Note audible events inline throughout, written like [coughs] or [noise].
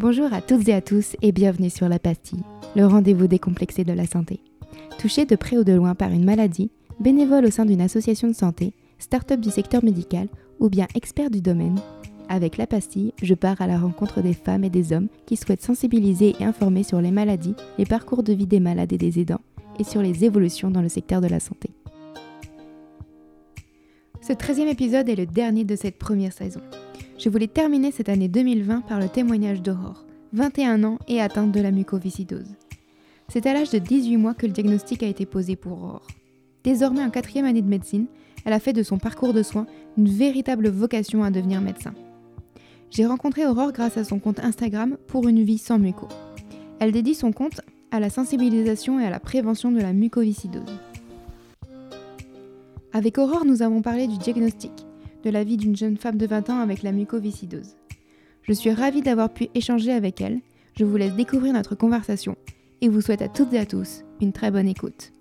Bonjour à toutes et à tous et bienvenue sur La Pastille, le rendez-vous décomplexé de la santé. Touché de près ou de loin par une maladie, bénévole au sein d'une association de santé, start-up du secteur médical ou bien expert du domaine, avec La Pastille, je pars à la rencontre des femmes et des hommes qui souhaitent sensibiliser et informer sur les maladies, les parcours de vie des malades et des aidants et sur les évolutions dans le secteur de la santé. Ce 13e épisode est le dernier de cette première saison. Je voulais terminer cette année 2020 par le témoignage d'Aurore, 21 ans et atteinte de la mucoviscidose. C'est à l'âge de 18 mois que le diagnostic a été posé pour Aurore. Désormais en quatrième année de médecine, elle a fait de son parcours de soins une véritable vocation à devenir médecin. J'ai rencontré Aurore grâce à son compte Instagram pour une vie sans muco. Elle dédie son compte à la sensibilisation et à la prévention de la mucoviscidose. Avec Aurore, nous avons parlé du diagnostic, de la vie d'une jeune femme de 20 ans avec la mucoviscidose. Je suis ravie d'avoir pu échanger avec elle. Je vous laisse découvrir notre conversation et vous souhaite à toutes et à tous une très bonne écoute.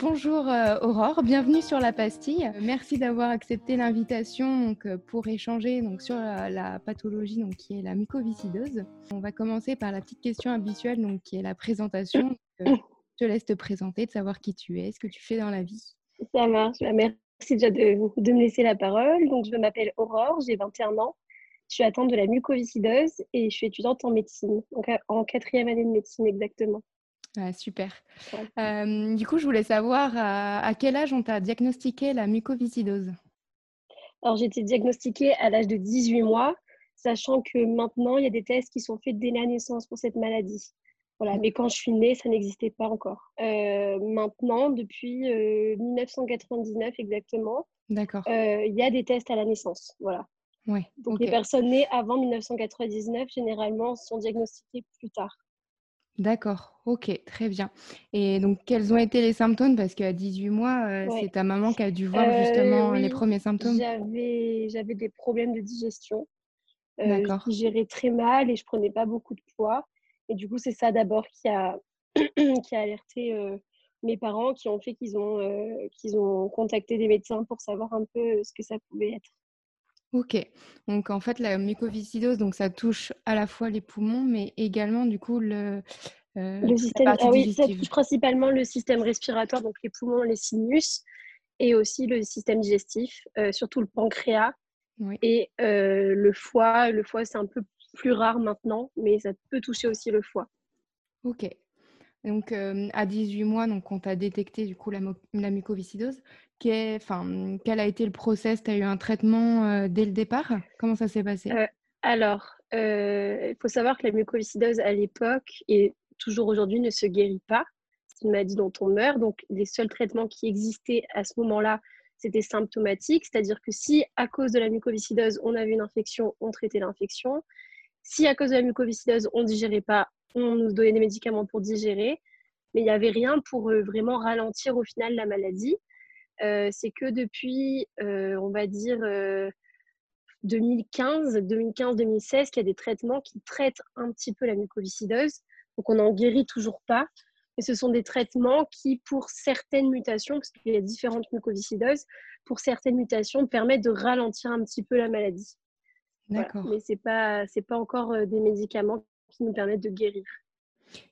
Bonjour euh, Aurore, bienvenue sur la pastille. Merci d'avoir accepté l'invitation euh, pour échanger donc, sur la, pathologie donc, qui est la mucoviscidose. On va commencer par la petite question habituelle donc, qui est la présentation. Euh, te laisse te présenter, de savoir qui tu es, ce que tu fais dans la vie. Ça marche. Bah, merci déjà de, de me laisser la parole. Donc, je m'appelle Aurore, j'ai 21 ans. Je suis atteinte de la mucoviscidose et je suis étudiante en médecine, donc en quatrième année de médecine exactement super. du coup, je voulais savoir à, quel âge on t'a diagnostiqué la mucoviscidose? Alors, j'ai été diagnostiquée à l'âge de 18 mois, sachant que maintenant, il y a des tests qui sont faits dès la naissance pour cette maladie. Voilà, mais quand je suis née, ça n'existait pas encore. maintenant, depuis 1999 exactement, D'accord. il y a des tests à la naissance. Voilà. Ouais, Donc, les personnes nées avant 1999, généralement, sont diagnostiquées plus tard. D'accord, ok, très bien. Et donc, quels ont été les symptômes? Parce qu'à 18 mois, euh, c'est ta maman qui a dû voir euh, justement les premiers symptômes. J'avais, j'avais des problèmes de digestion. Euh, D'accord. Je gérais très mal et je prenais pas beaucoup de poids. Et du coup, c'est ça d'abord qui a, [clears throat] qui a alerté mes parents, qui ont fait qu'ils ont, qu'ils ont contacté des médecins pour savoir un peu ce que ça pouvait être. Ok, donc en fait la mucoviscidose, donc ça touche à la fois les poumons, mais également du coup le, euh, le système. Ah oui, ça touche principalement le système respiratoire, donc les poumons, les sinus, et aussi le système digestif, euh, surtout le pancréas et euh, le foie. Le foie c'est un peu plus rare maintenant, mais ça peut toucher aussi le foie. Ok, donc, à 18 mois, donc, on t'a détecté du coup la, la mucoviscidose. Enfin, quel a été le process? Tu as eu un traitement dès le départ? Comment ça s'est passé? Alors, il faut savoir que la mucoviscidose à l'époque et toujours aujourd'hui ne se guérit pas. C'est une maladie dont on meurt. Donc, les seuls traitements qui existaient à ce moment-là, c'était symptomatique, c'est-à-dire que si à cause de la mucoviscidose, on avait une infection, on traitait l'infection. Si à cause de la mucoviscidose, on ne digérait pas, on nous donnait des médicaments pour digérer, mais il n'y avait rien pour euh, vraiment ralentir au final la maladie. Euh, c'est que depuis, euh, on va dire, 2015, 2015-2016, qu'il y a des traitements qui traitent un petit peu la mucoviscidose. Donc on n'en guérit toujours pas, mais ce sont des traitements qui, pour certaines mutations, parce qu'il y a différentes mucoviscidoses, pour certaines mutations, permettent de ralentir un petit peu la maladie. D'accord. Mais ce n'est pas, pas encore des médicaments qui nous permettent de guérir.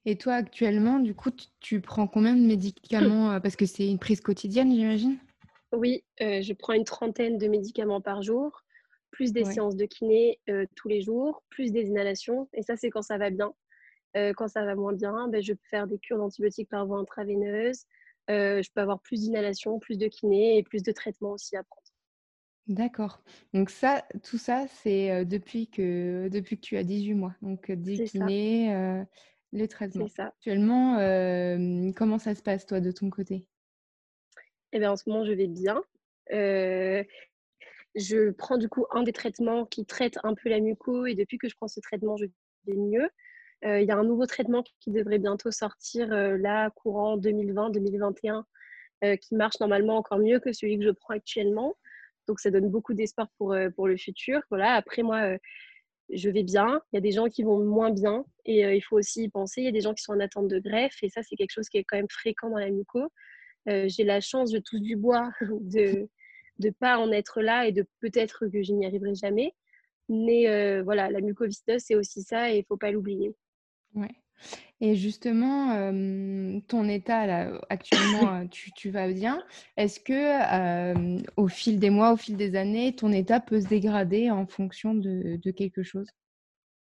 Et toi, actuellement, du coup, tu prends combien de médicaments Parce que c'est une prise quotidienne, j'imagine? Oui, euh, je prends une trentaine de médicaments par jour, plus des séances de kiné euh, tous les jours, plus des inhalations. Et ça, c'est quand ça va bien. quand ça va moins bien, ben, je peux faire des cures d'antibiotiques par voie intraveineuse. je peux avoir plus d'inhalation, plus de kiné et plus de traitements aussi à prendre. D'accord. Donc ça, tout ça, c'est depuis que depuis que tu as 18 mois. Donc des kinés, le traitement. C'est ça. Actuellement, comment ça se passe toi de ton côté? Eh bien, en ce moment, je vais bien. je prends du coup un des traitements qui traite un peu la muco et depuis que je prends ce traitement, je vais mieux. Il y a un nouveau traitement qui devrait bientôt sortir là, courant 2020-2021, qui marche normalement encore mieux que celui que je prends actuellement. Donc, ça donne beaucoup d'espoir pour, euh, pour le futur. Voilà. Après, moi, euh, je vais bien. Il y a des gens qui vont moins bien et euh, il faut aussi y penser. Il y a des gens qui sont en attente de greffe et ça, c'est quelque chose qui est quand même fréquent dans la muco. J'ai la chance, je touche du bois, [laughs] de de pas en être là et de peut-être que je n'y arriverai jamais. Mais voilà, la mucoviscidose, c'est aussi ça et il ne faut pas l'oublier. Ouais. Et justement, ton état là, actuellement, tu, tu vas bien. Est-ce que au fil des mois, au fil des années, ton état peut se dégrader en fonction de, de quelque chose?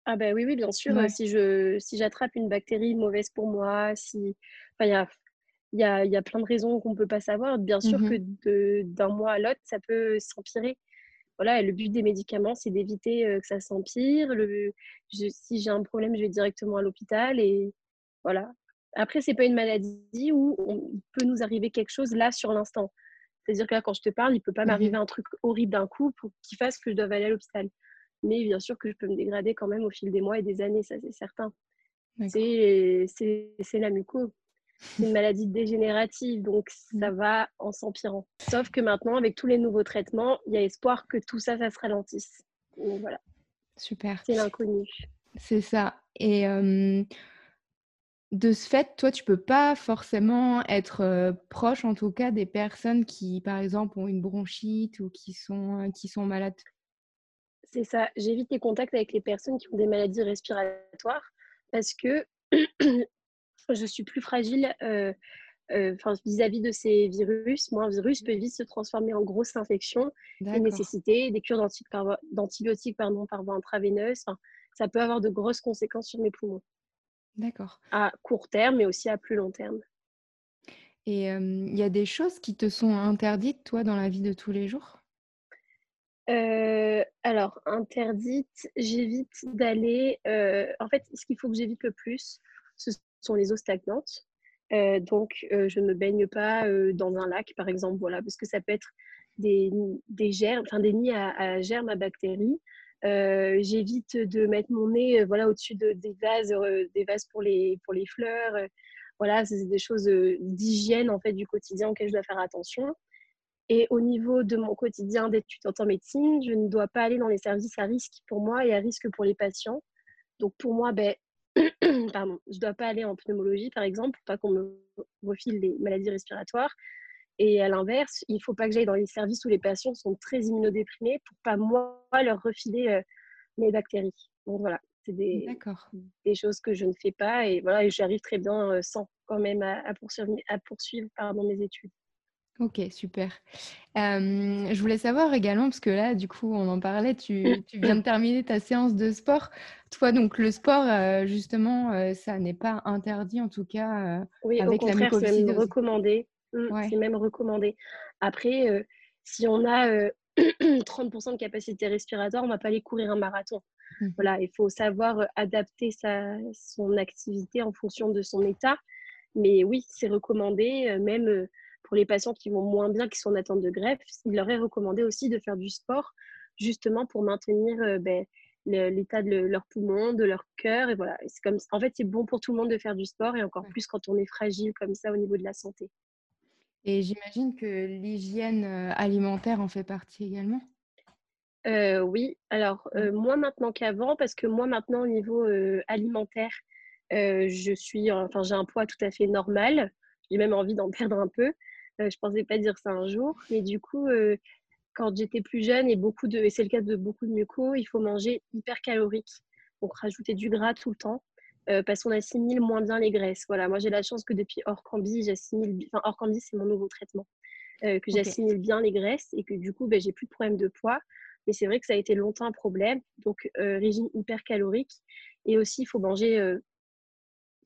Ah ben oui, oui, bien sûr. Si je si j'attrape une bactérie mauvaise pour moi, si il y a y a, y a plein de raisons qu'on ne peut pas savoir. Bien sûr mmh que d'un mois à l'autre, ça peut s'empirer. Voilà, le but des médicaments, c'est d'éviter que ça s'empire. si j'ai un problème, je vais directement à l'hôpital et voilà. Après, c'est pas une maladie où il peut nous arriver quelque chose là sur l'instant. C'est-à-dire que là, quand je te parle, il peut pas mmh m'arriver un truc horrible d'un coup pour qu'il fasse que je doive aller à l'hôpital. Mais bien sûr que je peux me dégrader quand même au fil des mois et des années, ça c'est certain. C'est la muco c'est une maladie dégénérative, donc ça mmh. va en s'empirant. Sauf que maintenant, avec tous les nouveaux traitements, il y a espoir que tout ça, ça se ralentisse. Donc voilà. Super. C'est l'inconnu. C'est ça. Et de ce fait, toi, tu peux pas forcément être proche, en tout cas, des personnes qui, par exemple, ont une bronchite ou qui sont, qui sont malades? C'est ça. J'évite les contacts avec les personnes qui ont des maladies respiratoires parce que [clears throat] je suis plus fragile euh, euh, vis-à-vis de ces virus. Moi, un virus peut vite se transformer en grosse infection et nécessiter des cures d'antibiotiques pardon, par voie intraveineuse. ça peut avoir de grosses conséquences sur mes poumons. D'accord. À court terme, mais aussi à plus long terme. Et il y a des choses qui te sont interdites, toi, dans la vie de tous les jours? Euh, alors, interdite, j'évite d'aller. en fait, ce qu'il faut que j'évite le plus, ce sont les eaux stagnantes. Euh, donc, euh, je ne baigne pas euh, dans un lac, par exemple, voilà, parce que ça peut être des, des germes, enfin des nids à, germes, à bactéries. J'évite de mettre mon nez, voilà, au-dessus de, des vases, des vases pour les pour les fleurs. voilà, c'est des choses d'hygiène en fait du quotidien auxquelles je dois faire attention. Et au niveau de mon quotidien d'étudiante en médecine, je ne dois pas aller dans les services à risque pour moi et à risque pour les patients. Donc pour moi, ben, [coughs] pardon, je ne dois pas aller en pneumologie, par exemple, pour pas qu'on me refile des maladies respiratoires. Et à l'inverse, il ne faut pas que j'aille dans les services où les patients sont très immunodéprimés pour pas moi leur refiler euh, mes bactéries. Donc voilà, c'est des, des, choses que je ne fais pas et voilà, j'arrive très bien euh, sans quand même à, poursuivre, à poursuivre pardon, mes études. Ok, super. je voulais savoir également, parce que là, du coup, on en parlait, tu, tu viens de terminer ta séance de sport. Toi, donc le sport, justement, ça n'est pas interdit, en tout cas, oui, avec au contraire, c'est même recommandé. Mmh, c'est même recommandé. Après, si on a 30% [clears throat] de capacité respiratoire, on ne va pas aller courir un marathon. Mmh voilà, il faut savoir adapter sa, son activité en fonction de son état. Mais oui, c'est recommandé, même pour les patients qui vont moins bien, qui sont en attente de greffe, il leur est recommandé aussi de faire du sport, justement pour maintenir euh, ben, l'état de leurs poumons, de leur cœur. Et voilà, c'est comme, en fait, c'est bon pour tout le monde de faire du sport et encore plus quand on est fragile comme ça au niveau de la santé. Et j'imagine que l'hygiène euh, alimentaire en fait partie également? Euh, oui, alors moins maintenant qu'avant, parce que moi maintenant au niveau alimentaire, je suis, enfin j'ai un poids tout à fait normal. J'ai même envie d'en [laughs] perdre un peu. Euh, je pensais pas dire ça un jour, mais du coup, euh, quand j'étais plus jeune et beaucoup de, et c'est le cas de beaucoup de mucos, il faut manger hyper calorique, donc rajouter du gras tout le temps. Euh, parce qu'on assimile moins bien les graisses. Voilà, moi j'ai la chance que depuis Orcambi, j'assimile, enfin Orcambi c'est mon nouveau traitement, que j'assimile bien les graisses et que du coup ben, j'ai plus de problème de poids. Mais c'est vrai que ça a été longtemps un problème. Donc régime hyper calorique et aussi il faut manger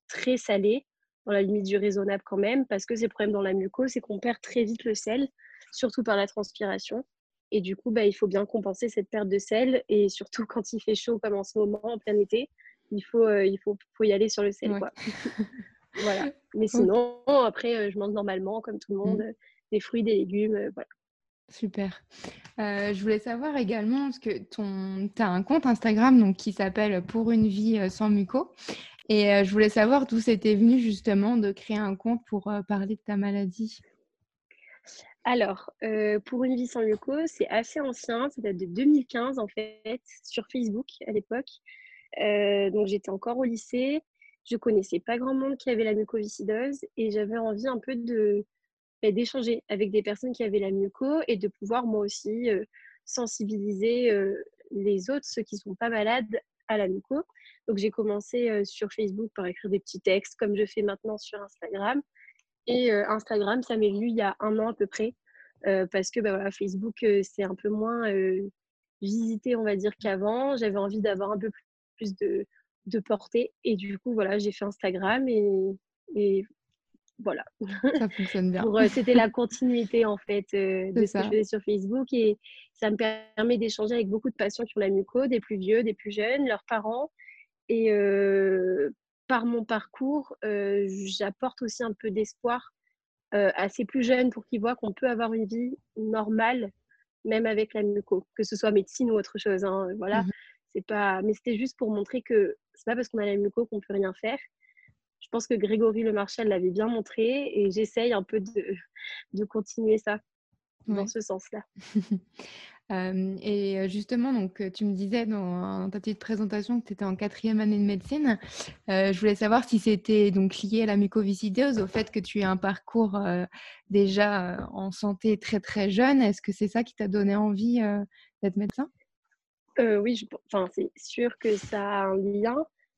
très salé dans la limite du raisonnable quand même, parce que c'est le problème dans la mucose, c'est qu'on perd très vite le sel, surtout par la transpiration. Et du coup, bah, il faut bien compenser cette perte de sel. Et surtout [laughs] quand il fait chaud, comme en ce moment, en plein été, il faut, euh, il faut, faut, y aller sur le sel. Quoi. [laughs] voilà. Mais sinon, après, euh, je mange normalement, comme tout le monde, mmh. des fruits, des légumes. Euh, voilà. Super. je voulais savoir également, parce que tu as un compte Instagram donc, qui s'appelle Pour une vie sans muco. Et euh, je voulais savoir d'où c'était venu justement de créer un compte pour euh, parler de ta maladie. Alors, euh, pour une vie sans mucose, c'est assez ancien, ça date de 2015 en fait, sur Facebook à l'époque. donc j'étais encore au lycée, je connaissais pas grand monde qui avait la mucoviscidose et j'avais envie un peu de, bah, d'échanger avec des personnes qui avaient la muco et de pouvoir moi aussi sensibiliser les autres, ceux qui sont pas malades, à la muco. Donc j'ai commencé sur Facebook par écrire des petits textes comme je fais maintenant sur Instagram. Et Instagram, ça m'est venu il y a un an à peu près parce que bah, voilà, Facebook, c'est un peu moins visité, on va dire, qu'avant. J'avais envie d'avoir un peu plus de, de portée. Et du coup, voilà, j'ai fait Instagram et, et voilà. Ça fonctionne bien. [laughs] C'était la continuité en fait de ce que je faisais sur Facebook et ça me permet d'échanger avec beaucoup de patients qui ont la muco, des plus vieux, des plus jeunes, leurs parents. Et par mon parcours, j'apporte aussi un peu d'espoir à ces plus jeunes pour qu'ils voient qu'on peut avoir une vie normale même avec la muco, que ce soit médecine ou autre chose. Hein, voilà, mmh c'est pas. Mais c'était juste pour montrer que c'est pas parce qu'on a la muco qu'on peut rien faire. Je pense que Grégory Le Marchal l'avait bien montré et j'essaye un peu de, de continuer ça dans ce sens-là. [laughs] et justement, donc, tu me disais dans, ta petite présentation que tu étais en quatrième année de médecine. je voulais savoir si c'était donc lié à la mucoviscidose, au fait que tu aies un parcours déjà en santé très très jeune. Est-ce que c'est ça qui t'a donné envie d'être médecin? Oui, enfin, c'est sûr que ça a un lien.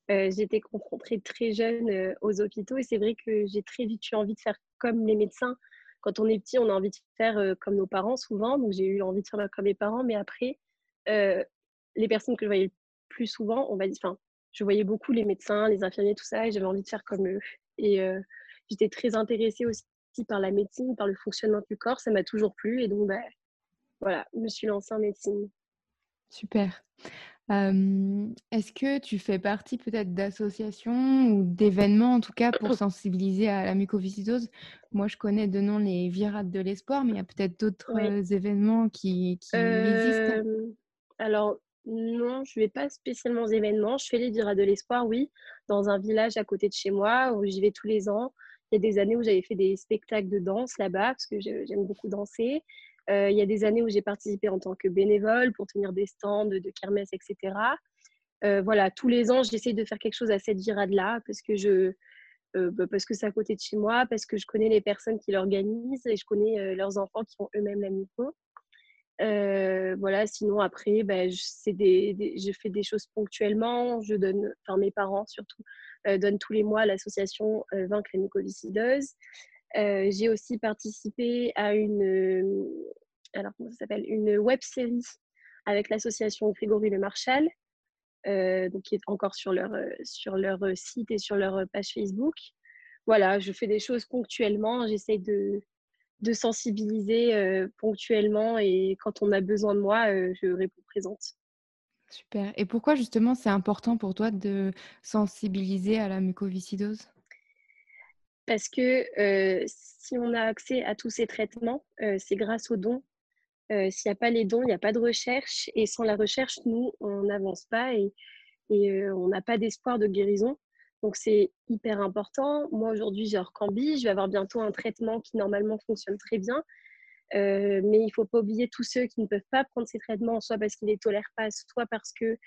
J'étais confrontée très jeune aux hôpitaux et c'est vrai que j'ai très vite eu envie de faire comme les médecins quand on est petit, on a envie de faire comme nos parents souvent. Donc, j'ai eu envie de faire comme mes parents. Mais après, les personnes que je voyais le plus souvent, on enfin, je voyais beaucoup les médecins, les infirmiers, tout ça, et j'avais envie de faire comme eux. Et j'étais très intéressée aussi par la médecine, par le fonctionnement du corps. Ça m'a toujours plu. Et donc, bah, voilà, je me suis lancée en médecine. Super. Est-ce que tu fais partie peut-être d'associations ou d'événements, en tout cas, pour [clears throat] sensibiliser à la mucoviscidose? Moi, je connais de nom les Virades de l'Espoir, mais il y a peut-être d'autres événements qui, existent. Alors, non, je ne vais pas spécialement aux événements. Je fais les Virades de l'Espoir, oui, dans un village à côté de chez moi, où j'y vais tous les ans. Il y a des années où j'avais fait des spectacles de danse là-bas, parce que j'aime beaucoup danser. Euh, il y a des années où j'ai participé en tant que bénévole pour tenir des stands de, kermesse, etc. Euh, voilà, tous les ans, j'essaie de faire quelque chose à cette virade-là parce que je, euh, bah, parce que c'est à côté de chez moi, parce que je connais les personnes qui l'organisent et je connais leurs enfants qui ont eux-mêmes la muco. voilà, sinon après, bah, je, des, je fais des choses ponctuellement. Je donne, enfin mes parents surtout, donnent tous les mois à l'association Vaincre la mucoviscidose. Euh, j'ai aussi participé à une, euh, alors comment ça s'appelle, une web série avec l'association Grégory Le Marchal, euh, donc qui est encore sur leur, sur leur site et sur leur page Facebook. Voilà, je fais des choses ponctuellement, j'essaie de, de sensibiliser ponctuellement et quand on a besoin de moi, je réponds présente. Super. Et pourquoi justement c'est important pour toi de sensibiliser à la mucoviscidose? Parce que si on a accès à tous ces traitements, c'est grâce aux dons. S'il n'y a pas les dons, il n'y a pas de recherche. Et sans la recherche, nous, on n'avance pas et, et on n'a pas d'espoir de guérison. Donc, c'est hyper important. Moi, aujourd'hui, j'ai Orcambi. Je vais avoir bientôt un traitement qui, normalement, fonctionne très bien. mais il ne faut pas oublier tous ceux qui ne peuvent pas prendre ces traitements, soit parce qu'ils ne les tolèrent pas, soit parce qu'ils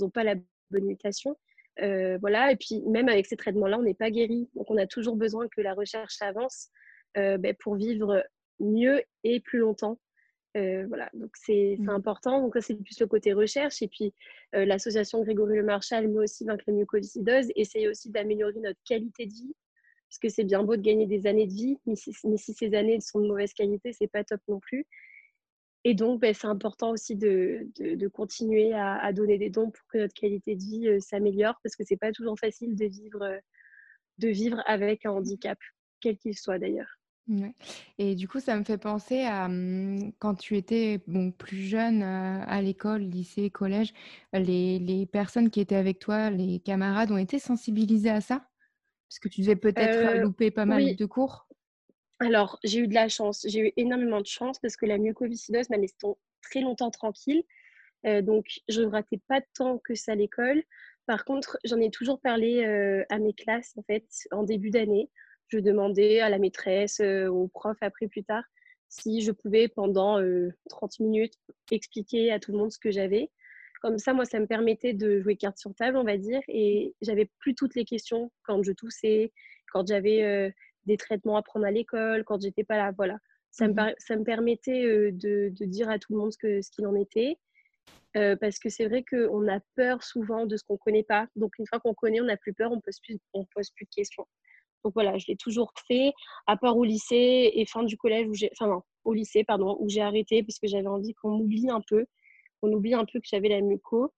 n'ont pas la bonne mutation. Euh, voilà, et puis même avec ces traitements-là, on n'est pas guéri. Donc on a toujours besoin que la recherche avance euh, ben, pour vivre mieux et plus longtemps. Euh, voilà, donc c'est mmh. important. Donc ça, c'est plus le côté recherche. Et puis l'association Grégory Le Marchal, mais aussi Vaincre la mucoviscidose, essaye aussi d'améliorer notre qualité de vie. Parce que c'est bien beau de gagner des années de vie, mais si, mais si ces années sont de mauvaise qualité, c'est pas top non plus. Et donc, ben, c'est important aussi de, de, continuer à, donner des dons pour que notre qualité de vie euh, s'améliore, parce que c'est pas toujours facile de vivre, euh, de vivre avec un handicap, quel qu'il soit d'ailleurs. Et du coup, ça me fait penser à hum, quand tu étais bon, plus jeune euh, à l'école, lycée, collège, les, les, personnes qui étaient avec toi, les camarades, ont été sensibilisées à ça? Parce que tu devais peut-être louper pas mal de cours alors, j'ai eu de la chance. J'ai eu énormément de chance parce que la mucoviscidose m'a laissé très longtemps tranquille. Euh, donc, je ne ratais pas tant que ça à l'école. Par contre, j'en ai toujours parlé euh, à mes classes, en fait, en début d'année. Je demandais à la maîtresse, euh, au prof après, plus tard, si je pouvais, pendant 30 minutes, expliquer à tout le monde ce que j'avais. Comme ça, moi, ça me permettait de jouer carte sur table, on va dire, et j'avais plus toutes les questions quand je toussais, quand j'avais des traitements à prendre à l'école quand j'étais pas là. Voilà. Ça, me, mmh ça me permettait de, de, dire à tout le monde ce qu'il ce en était. parce que c'est vrai qu'on a peur souvent de ce qu'on ne connaît pas. Donc, une fois qu'on connaît, on n'a plus peur, on ne pose, plus, on pose plus de questions. Donc voilà, je l'ai toujours fait, à part au lycée et fin du collège, où j'ai, enfin non, au lycée, pardon, où j'ai arrêté parce que j'avais envie qu'on oublie un peu, qu'on oublie un peu que j'avais la muco.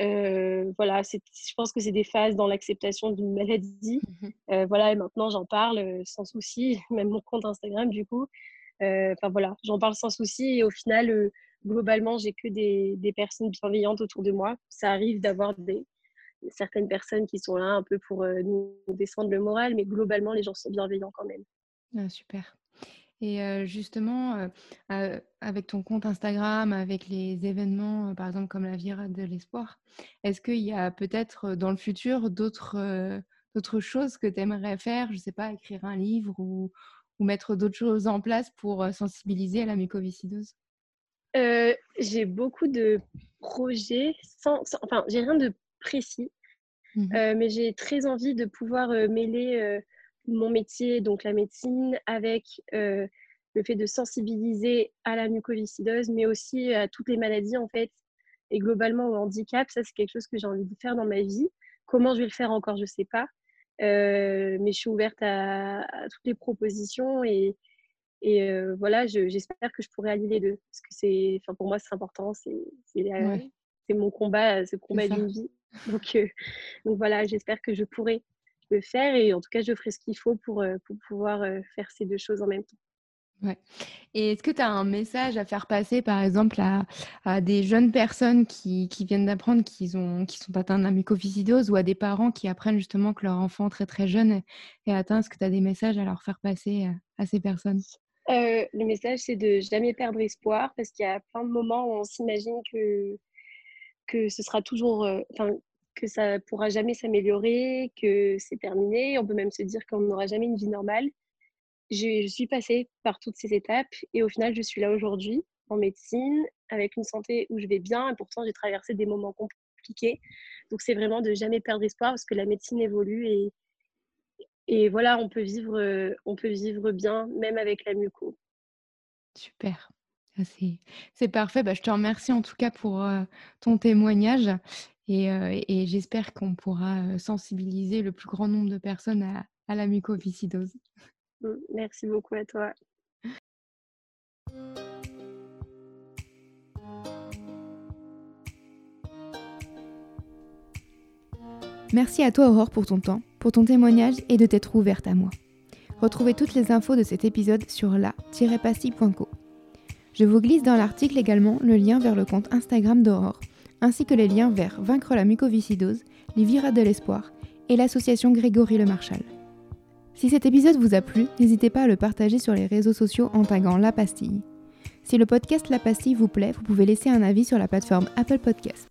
Euh, voilà, je pense que c'est des phases dans l'acceptation d'une maladie. Mmh euh, voilà, et maintenant j'en parle euh, sans souci, [laughs] même mon compte Instagram du coup. Enfin voilà, j'en parle sans souci et au final, globalement, j'ai que des, des, personnes bienveillantes autour de moi. Ça arrive d'avoir des, certaines personnes qui sont là un peu pour nous descendre le moral, mais globalement, les gens sont bienveillants quand même. Ah, super. Et justement, avec ton compte Instagram, avec les événements, par exemple comme la Virade de l'Espoir, est-ce qu'il y a peut-être dans le futur d'autres d'autres choses que tu aimerais faire? Je ne sais pas, écrire un livre ou, ou mettre d'autres choses en place pour sensibiliser à la mucoviscidose? J'ai beaucoup de projets, sans, enfin, j'ai rien de précis, mmh mais j'ai très envie de pouvoir mêler mon métier, donc la médecine, avec euh, le fait de sensibiliser à la mucoviscidose, mais aussi à toutes les maladies en fait, et globalement au handicap. Ça, c'est quelque chose que j'ai envie de faire dans ma vie. Comment je vais le faire encore, je ne sais pas. Euh, mais je suis ouverte à, toutes les propositions et, et euh, voilà, j'espère que je pourrai allier les deux. Parce que c'est, enfin, pour moi, c'est important. C'est mon combat, ce combat d'une vie. Donc, donc voilà, j'espère que je pourrai le faire et en tout cas, je ferai ce qu'il faut pour, euh, pour pouvoir euh, faire ces deux choses en même temps. Ouais. Et est-ce que tu as un message à faire passer, par exemple, à, à des jeunes personnes qui, qui viennent d'apprendre qu'ils qui sont atteints de la mucoviscidose ou à des parents qui apprennent justement que leur enfant très très jeune est, atteint? Est-ce que tu as des messages à leur faire passer à, euh, à ces personnes? Euh, Le message, c'est de jamais perdre espoir parce qu'il y a plein de moments où on s'imagine que, que ce sera toujours, enfin, que ça pourra jamais s'améliorer, que c'est terminé. On peut même se dire qu'on n'aura jamais une vie normale. Je, suis passée par toutes ces étapes et au final, je suis là aujourd'hui en médecine avec une santé où je vais bien et pourtant j'ai traversé des moments compliqués. Donc c'est vraiment de jamais perdre espoir parce que la médecine évolue et, voilà, on peut vivre, on peut vivre bien même avec la muco. Super. Ah, c'est parfait. Bah, je te remercie en tout cas pour ton témoignage et, j'espère qu'on pourra sensibiliser le plus grand nombre de personnes à, la mucoviscidose. Mmh, merci beaucoup à toi. Merci à toi Aurore pour ton temps, pour ton témoignage et de t'être ouverte à moi. Retrouvez toutes les infos de cet épisode sur la-pastille.co. Je vous glisse dans l'article également le lien vers le compte Instagram d'Aurore ainsi que les liens vers Vaincre la mucoviscidose, les Virades de l'espoir et l'association Grégory Le Marchal. Si cet épisode vous a plu, n'hésitez pas à le partager sur les réseaux sociaux en taguant La Pastille. Si le podcast La Pastille vous plaît, vous pouvez laisser un avis sur la plateforme Apple Podcast.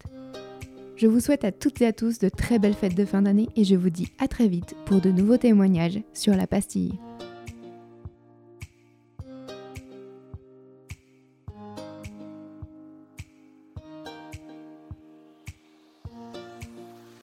Je vous souhaite à toutes et à tous de très belles fêtes de fin d'année et je vous dis à très vite pour de nouveaux témoignages sur La Pastille.